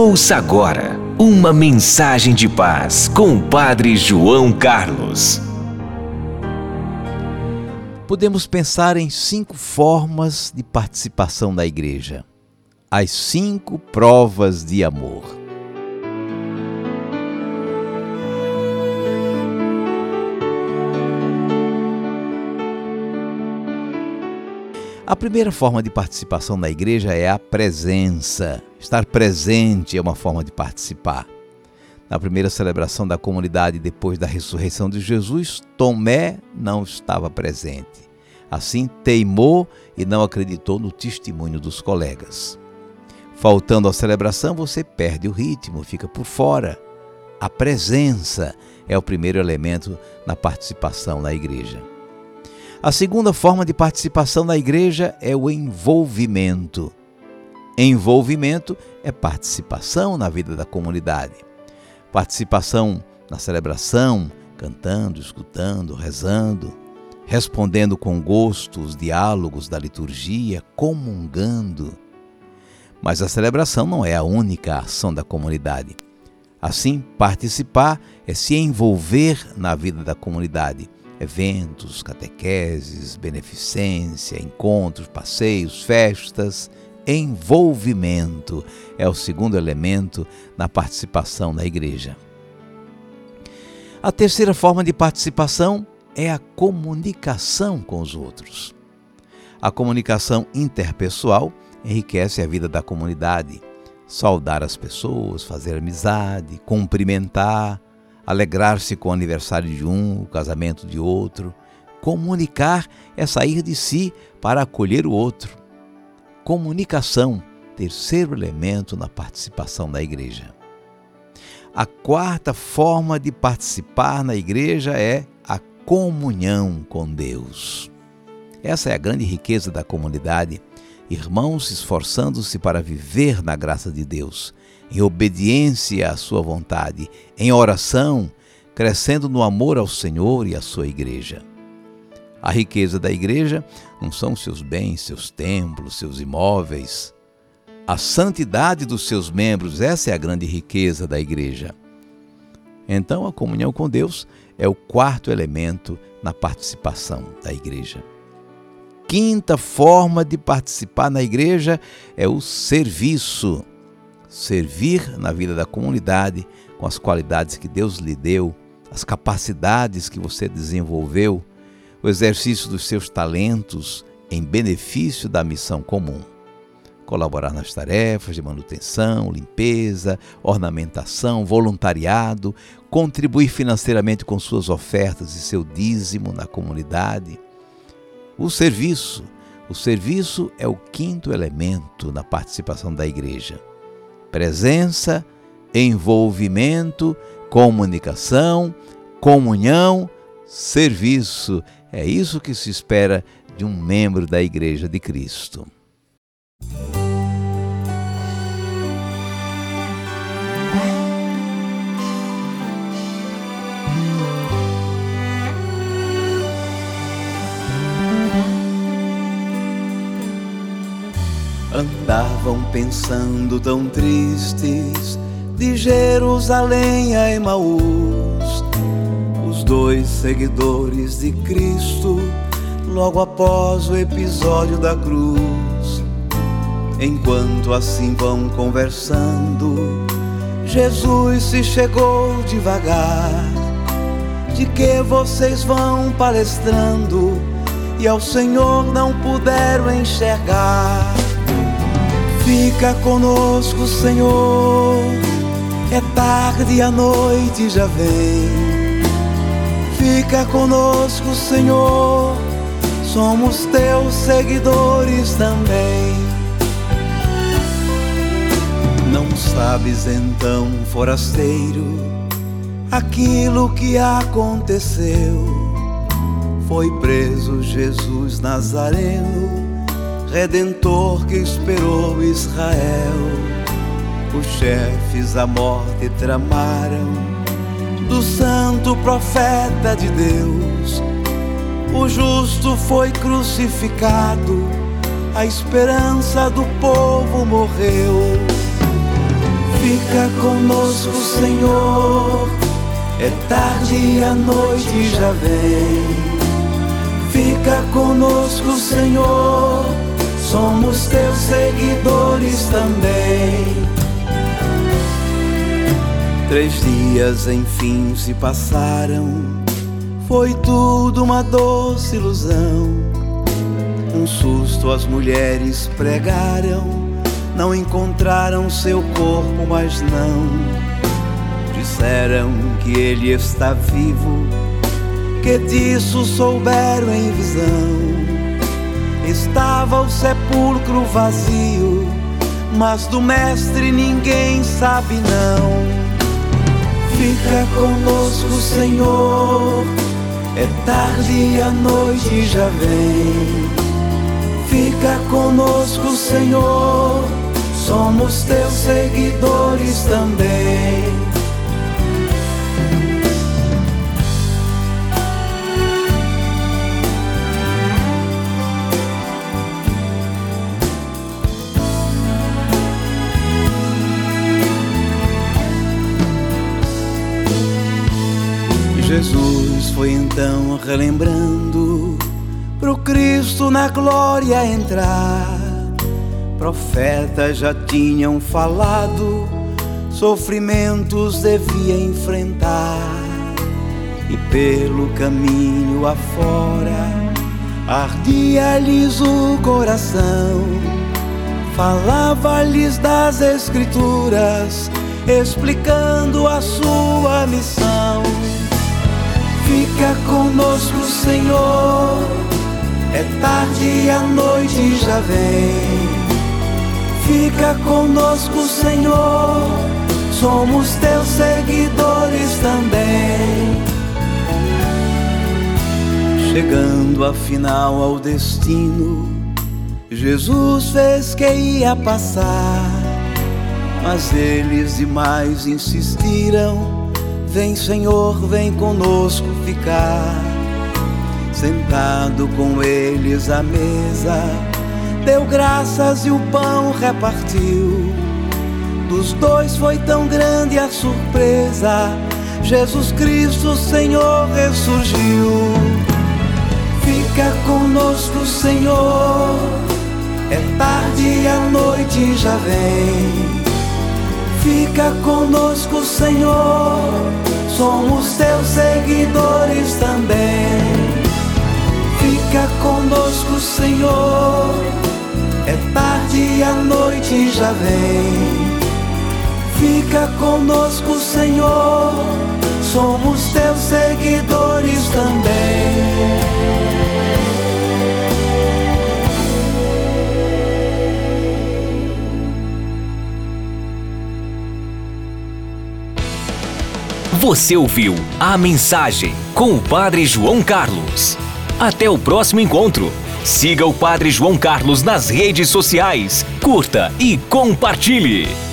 Ouça agora uma mensagem de paz com o Padre João Carlos. Podemos pensar em cinco formas de participação da igreja. As cinco provas de amor. A primeira forma de participação na igreja é a presença. Estar presente é uma forma de participar. Na primeira celebração da comunidade depois da ressurreição de Jesus, Tomé não estava presente. Assim, teimou e não acreditou no testemunho dos colegas. Faltando à celebração, você perde o ritmo, fica por fora. A presença é o primeiro elemento na participação na igreja. A segunda forma de participação na igreja é o envolvimento. Envolvimento é participação na vida da comunidade. Participação na celebração, cantando, escutando, rezando, respondendo com gosto os diálogos da liturgia, comungando. Mas a celebração não é a única ação da comunidade. Assim, participar é se envolver na vida da comunidade eventos, catequeses, beneficência, encontros, passeios, festas, envolvimento é o segundo elemento na participação na igreja. A terceira forma de participação é a comunicação com os outros. A comunicação interpessoal enriquece a vida da comunidade. Saudar as pessoas, fazer amizade, cumprimentar, alegrar-se com o aniversário de um, o casamento de outro. Comunicar é sair de si para acolher o outro. Comunicação, terceiro elemento na participação da igreja. A quarta forma de participar na igreja é a comunhão com Deus. Essa é a grande riqueza da comunidade, irmãos esforçando-se para viver na graça de Deus, em obediência à Sua vontade, em oração, crescendo no amor ao Senhor e à Sua igreja. A riqueza da igreja não são seus bens, seus templos, seus imóveis. A santidade dos seus membros, essa é a grande riqueza da igreja. Então, a comunhão com Deus é o quarto elemento na participação da igreja. Quinta forma de participar na igreja é o serviço servir na vida da comunidade com as qualidades que Deus lhe deu, as capacidades que você desenvolveu, o exercício dos seus talentos em benefício da missão comum. Colaborar nas tarefas de manutenção, limpeza, ornamentação, voluntariado, contribuir financeiramente com suas ofertas e seu dízimo na comunidade. O serviço. O serviço é o quinto elemento na participação da igreja presença, envolvimento, comunicação, comunhão, serviço. É isso que se espera de um membro da Igreja de Cristo. Andavam pensando tão tristes de Jerusalém a Emaús, dois seguidores de Cristo, logo após o episódio da cruz. Enquanto assim vão conversando, Jesus se chegou devagar. De que vocês vão palestrando e ao Senhor não puderam enxergar? Fica conosco, Senhor. É tarde e a noite já vem. Fica conosco, Senhor. Somos teus seguidores também. Não sabes então, forasteiro, aquilo que aconteceu. Foi preso Jesus Nazareno Redentor que esperou Israel. Os chefes a morte tramaram do santo profeta de Deus. O justo foi crucificado, a esperança do povo morreu. Fica conosco, Senhor. É tarde e a noite já vem. Fica conosco, Senhor. Somos teus seguidores também. Três dias enfim se passaram. Foi tudo uma doce ilusão. Um susto as mulheres pregaram não encontraram seu corpo, mas não disseram que ele está vivo, que disso souberam em visão. Estava o sepulcro vazio, mas do Mestre ninguém sabe não. Fica conosco, Senhor, é tarde e a noite já vem. Fica conosco, Senhor somos teus seguidores também. Então relembrando pro Cristo na glória entrar Profetas já tinham falado, sofrimentos devia enfrentar. E pelo caminho afora, ardia-lhes o coração. Falava-lhes das Escrituras, explicando a sua missão. Fica conosco, Senhor, é tarde e a noite já vem. Fica conosco, Senhor. Somos teus seguidores também. Chegando afinal ao destino, Jesus fez que ia passar. Mas eles demais insistiram: Vem, Senhor, vem conosco ficar. Sentado com eles à mesa deu graças e o pão repartiu. Dos dois foi tão grande a surpresa. Jesus Cristo, Senhor, ressurgiu. Fica conosco, Senhor. É tarde e a noite já vem. Fica conosco, Senhor. Somos teus seguidores também. Fica conosco, Senhor é tarde e a noite já vem. Fica conosco, Senhor. Somos teus seguidores também. Você ouviu a mensagem com o Padre João Carlos. Até o próximo encontro. Siga o Padre João Carlos nas redes sociais, curta e compartilhe.